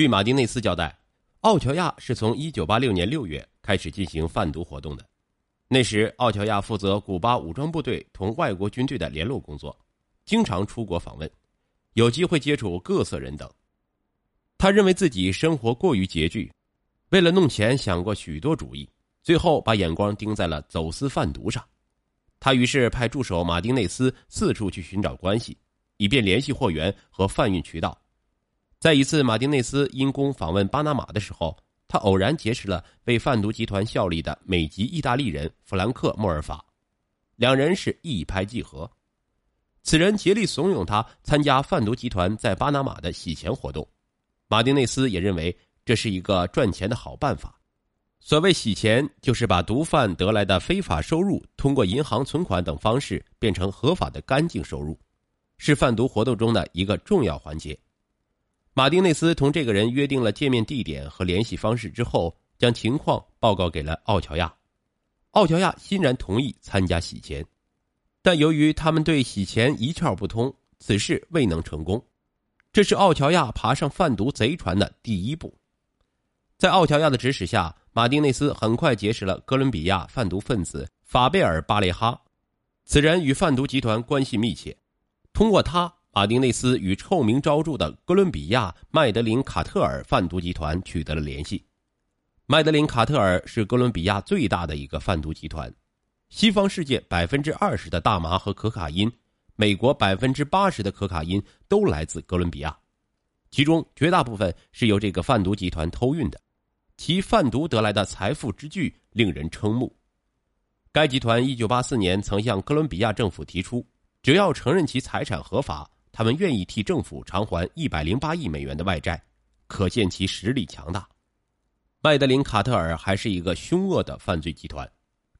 据马丁内斯交代，奥乔亚是从1986年6月开始进行贩毒活动的。那时，奥乔亚负责古巴武装部队同外国军队的联络工作，经常出国访问，有机会接触各色人等。他认为自己生活过于拮据，为了弄钱想过许多主意，最后把眼光盯在了走私贩毒上。他于是派助手马丁内斯四处去寻找关系，以便联系货源和贩运渠道。在一次马丁内斯因公访问巴拿马的时候。他偶然结识了为贩毒集团效力的美籍意大利人弗兰克·莫尔法，两人是一拍即合。此人竭力怂恿他参加贩毒集团在巴拿马的洗钱活动。马丁内斯也认为这是一个赚钱的好办法。所谓洗钱，就是把毒贩得来的非法收入通过银行存款等方式变成合法的干净收入，是贩毒活动中的一个重要环节。马丁内斯同这个人约定了见面地点和联系方式之后，将情况报告给了奥乔亚。奥乔亚欣然同意参加洗钱，但由于他们对洗钱一窍不通，此事未能成功。这是奥乔亚爬上贩毒贼船的第一步。在奥乔亚的指使下，马丁内斯很快结识了哥伦比亚贩毒分子法贝尔·巴雷哈，此人与贩毒集团关系密切，通过他。马丁内斯与臭名昭著的哥伦比亚麦德林卡特尔贩毒集团取得了联系。麦德林卡特尔是哥伦比亚最大的一个贩毒集团，西方世界百分之二十的大麻和可卡因，美国百分之八十的可卡因都来自哥伦比亚，其中绝大部分是由这个贩毒集团偷运的，其贩毒得来的财富之巨令人瞠目。该集团一九八四年曾向哥伦比亚政府提出，只要承认其财产合法。他们愿意替政府偿还一百零八亿美元的外债，可见其实力强大。麦德林·卡特尔还是一个凶恶的犯罪集团，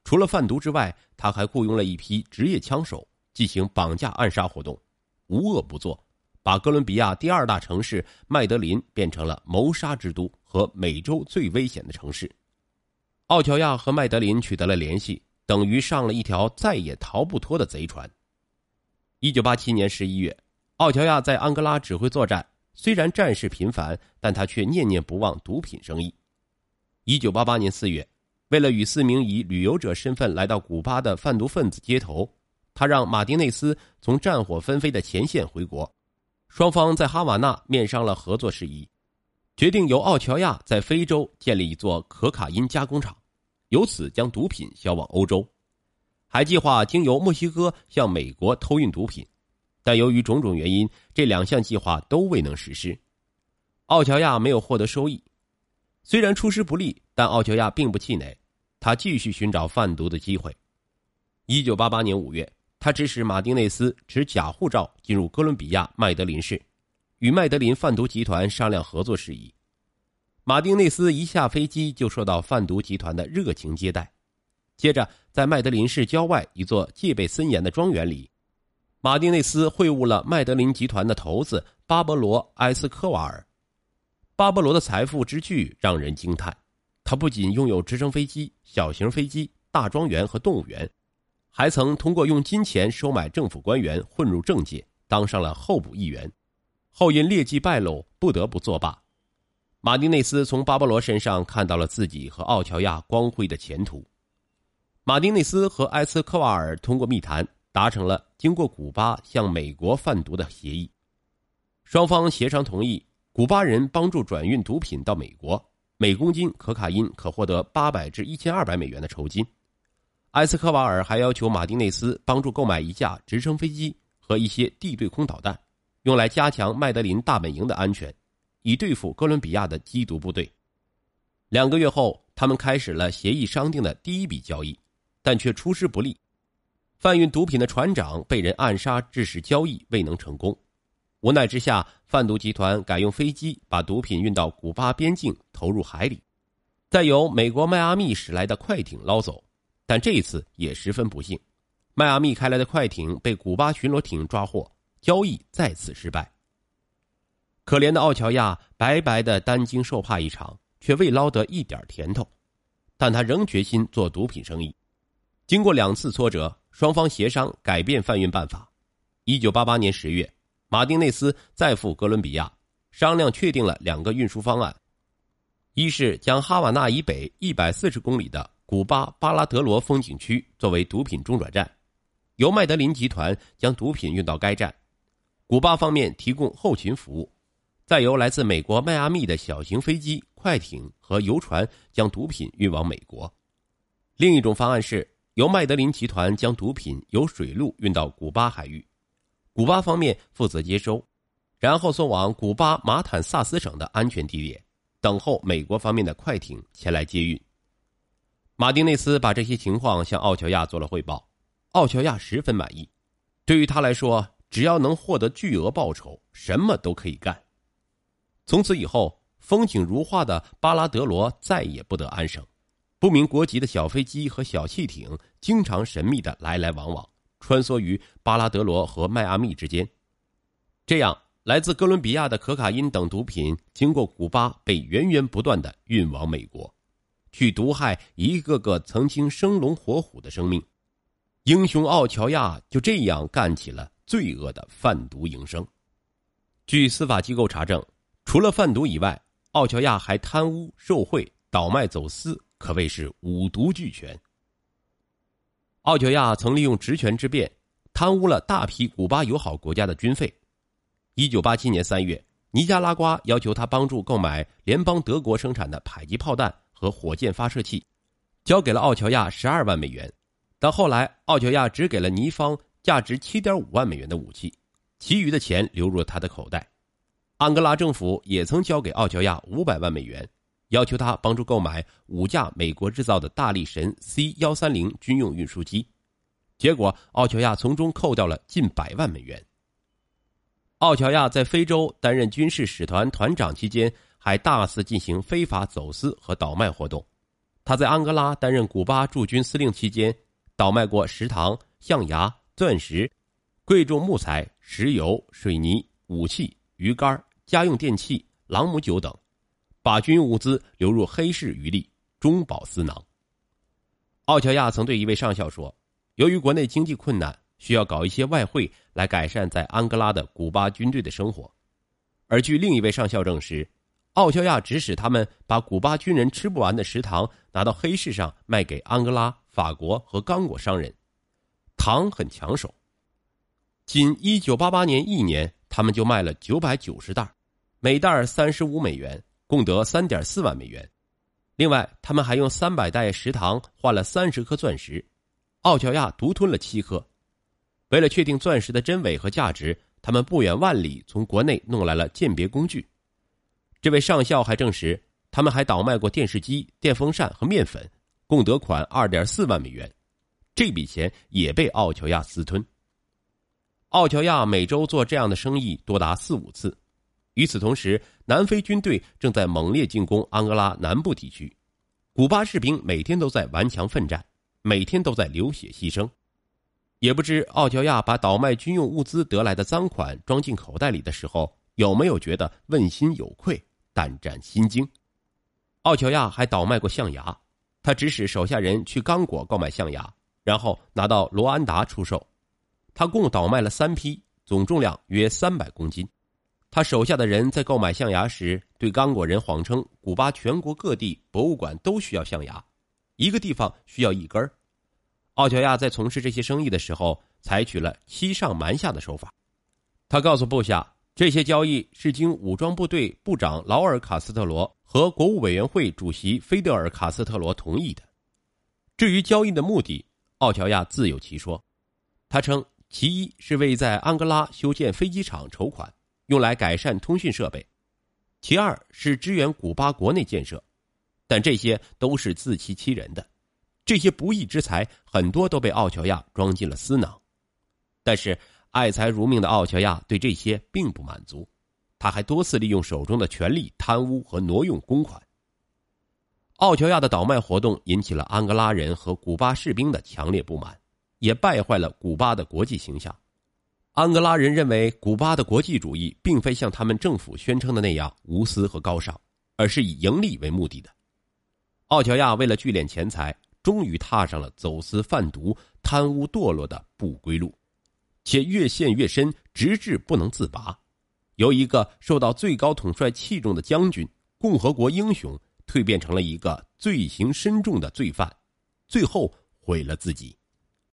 除了贩毒之外，他还雇佣了一批职业枪手进行绑架、暗杀活动，无恶不作，把哥伦比亚第二大城市麦德林变成了谋杀之都和美洲最危险的城市。奥乔亚和麦德林取得了联系，等于上了一条再也逃不脱的贼船。一九八七年十一月。奥乔亚在安哥拉指挥作战，虽然战事频繁，但他却念念不忘毒品生意。一九八八年四月，为了与四名以旅游者身份来到古巴的贩毒分子接头，他让马丁内斯从战火纷飞的前线回国。双方在哈瓦那面商了合作事宜，决定由奥乔亚在非洲建立一座可卡因加工厂，由此将毒品销往欧洲，还计划经由墨西哥向美国偷运毒品。但由于种种原因，这两项计划都未能实施。奥乔亚没有获得收益，虽然出师不利，但奥乔亚并不气馁，他继续寻找贩毒的机会。一九八八年五月，他指使马丁内斯持假护照进入哥伦比亚麦德林市，与麦德林贩毒集团商量合作事宜。马丁内斯一下飞机就受到贩毒集团的热情接待，接着在麦德林市郊外一座戒备森严的庄园里。马丁内斯会晤了麦德林集团的头子巴勃罗·埃斯科瓦尔。巴勃罗的财富之巨让人惊叹，他不仅拥有直升飞机、小型飞机、大庄园和动物园，还曾通过用金钱收买政府官员混入政界，当上了候补议员，后因劣迹败露不得不作罢。马丁内斯从巴勃罗身上看到了自己和奥乔亚光辉的前途。马丁内斯和埃斯科瓦尔通过密谈。达成了经过古巴向美国贩毒的协议，双方协商同意，古巴人帮助转运毒品到美国，每公斤可卡因可获得八百至一千二百美元的酬金。埃斯科瓦尔还要求马丁内斯帮助购买一架直升飞机和一些地对空导弹，用来加强麦德林大本营的安全，以对付哥伦比亚的缉毒部队。两个月后，他们开始了协议商定的第一笔交易，但却出师不利。贩运毒品的船长被人暗杀，致使交易未能成功。无奈之下，贩毒集团改用飞机把毒品运到古巴边境，投入海里，再由美国迈阿密驶来的快艇捞走。但这一次也十分不幸，迈阿密开来的快艇被古巴巡逻艇抓获，交易再次失败。可怜的奥乔亚白白的担惊受怕一场，却未捞得一点甜头。但他仍决心做毒品生意。经过两次挫折。双方协商改变贩运办法。一九八八年十月，马丁内斯再赴哥伦比亚，商量确定了两个运输方案：一是将哈瓦那以北一百四十公里的古巴巴拉德罗风景区作为毒品中转站，由麦德林集团将毒品运到该站，古巴方面提供后勤服务，再由来自美国迈阿密的小型飞机、快艇和游船将毒品运往美国；另一种方案是由麦德林集团将毒品由水路运到古巴海域，古巴方面负责接收。然后送往古巴马坦萨斯省的安全地点，等候美国方面的快艇前来接运。马丁内斯把这些情况向奥乔亚做了汇报，奥乔亚十分满意。对于他来说，只要能获得巨额报酬，什么都可以干。从此以后，风景如画的巴拉德罗再也不得安生，不明国籍的小飞机和小汽艇经常神秘的来来往往，穿梭于巴拉德罗和迈阿密之间，这样。来自哥伦比亚的可卡因等毒品，经过古巴被源源不断的运往美国，去毒害一个个曾经生龙活虎的生命。英雄奥乔亚就这样干起了罪恶的贩毒营生。据司法机构查证，除了贩毒以外，奥乔亚还贪污受贿、倒卖走私，可谓是五毒俱全。奥乔亚曾利用职权之便，贪污了大批古巴友好国家的军费。一九八七年三月，尼加拉瓜要求他帮助购买联邦德国生产的迫击炮弹和火箭发射器，交给了奥乔亚十二万美元。但后来，奥乔亚只给了尼方价值七点五万美元的武器，其余的钱流入了他的口袋。安哥拉政府也曾交给奥乔亚五百万美元，要求他帮助购买五架美国制造的大力神 C 幺三零军用运输机，结果奥乔亚从中扣掉了近百万美元。奥乔亚在非洲担任军事使团团长期间，还大肆进行非法走私和倒卖活动。他在安哥拉担任古巴驻军司令期间，倒卖过食糖、象牙、钻石、贵重木材、石油、水泥、武器、鱼竿、家用电器、朗姆酒等，把军用物资流入黑市渔利，中饱私囊。奥乔亚曾对一位上校说：“由于国内经济困难。”需要搞一些外汇来改善在安哥拉的古巴军队的生活，而据另一位上校证实，奥乔亚指使他们把古巴军人吃不完的食糖拿到黑市上卖给安哥拉、法国和刚果商人，糖很抢手，仅一九八八年一年，他们就卖了九百九十袋，每袋三十五美元，共得三点四万美元。另外，他们还用三百袋食糖换了三十颗钻石，奥乔亚独吞了七颗。为了确定钻石的真伪和价值，他们不远万里从国内弄来了鉴别工具。这位上校还证实，他们还倒卖过电视机、电风扇和面粉，共得款二点四万美元。这笔钱也被奥乔亚私吞。奥乔亚每周做这样的生意多达四五次。与此同时，南非军队正在猛烈进攻安哥拉南部地区，古巴士兵每天都在顽强奋战，每天都在流血牺牲。也不知奥乔亚把倒卖军用物资得来的赃款装进口袋里的时候，有没有觉得问心有愧、胆战心惊？奥乔亚还倒卖过象牙，他指使手下人去刚果购买象牙，然后拿到罗安达出售。他共倒卖了三批，总重量约三百公斤。他手下的人在购买象牙时，对刚果人谎称古巴全国各地博物馆都需要象牙，一个地方需要一根儿。奥乔亚在从事这些生意的时候，采取了欺上瞒下的手法。他告诉部下，这些交易是经武装部队部长劳尔·卡斯特罗和国务委员会主席菲德尔·卡斯特罗同意的。至于交易的目的，奥乔亚自有其说。他称，其一是为在安哥拉修建飞机场筹款，用来改善通讯设备；其二是支援古巴国内建设，但这些都是自欺欺人的。这些不义之财很多都被奥乔亚装进了私囊，但是爱财如命的奥乔亚对这些并不满足，他还多次利用手中的权力贪污和挪用公款。奥乔亚的倒卖活动引起了安哥拉人和古巴士兵的强烈不满，也败坏了古巴的国际形象。安哥拉人认为古巴的国际主义并非像他们政府宣称的那样无私和高尚，而是以盈利为目的的。奥乔亚为了聚敛钱财。终于踏上了走私贩毒、贪污堕落的不归路，且越陷越深，直至不能自拔。由一个受到最高统帅器重的将军、共和国英雄，蜕变成了一个罪行深重的罪犯，最后毁了自己。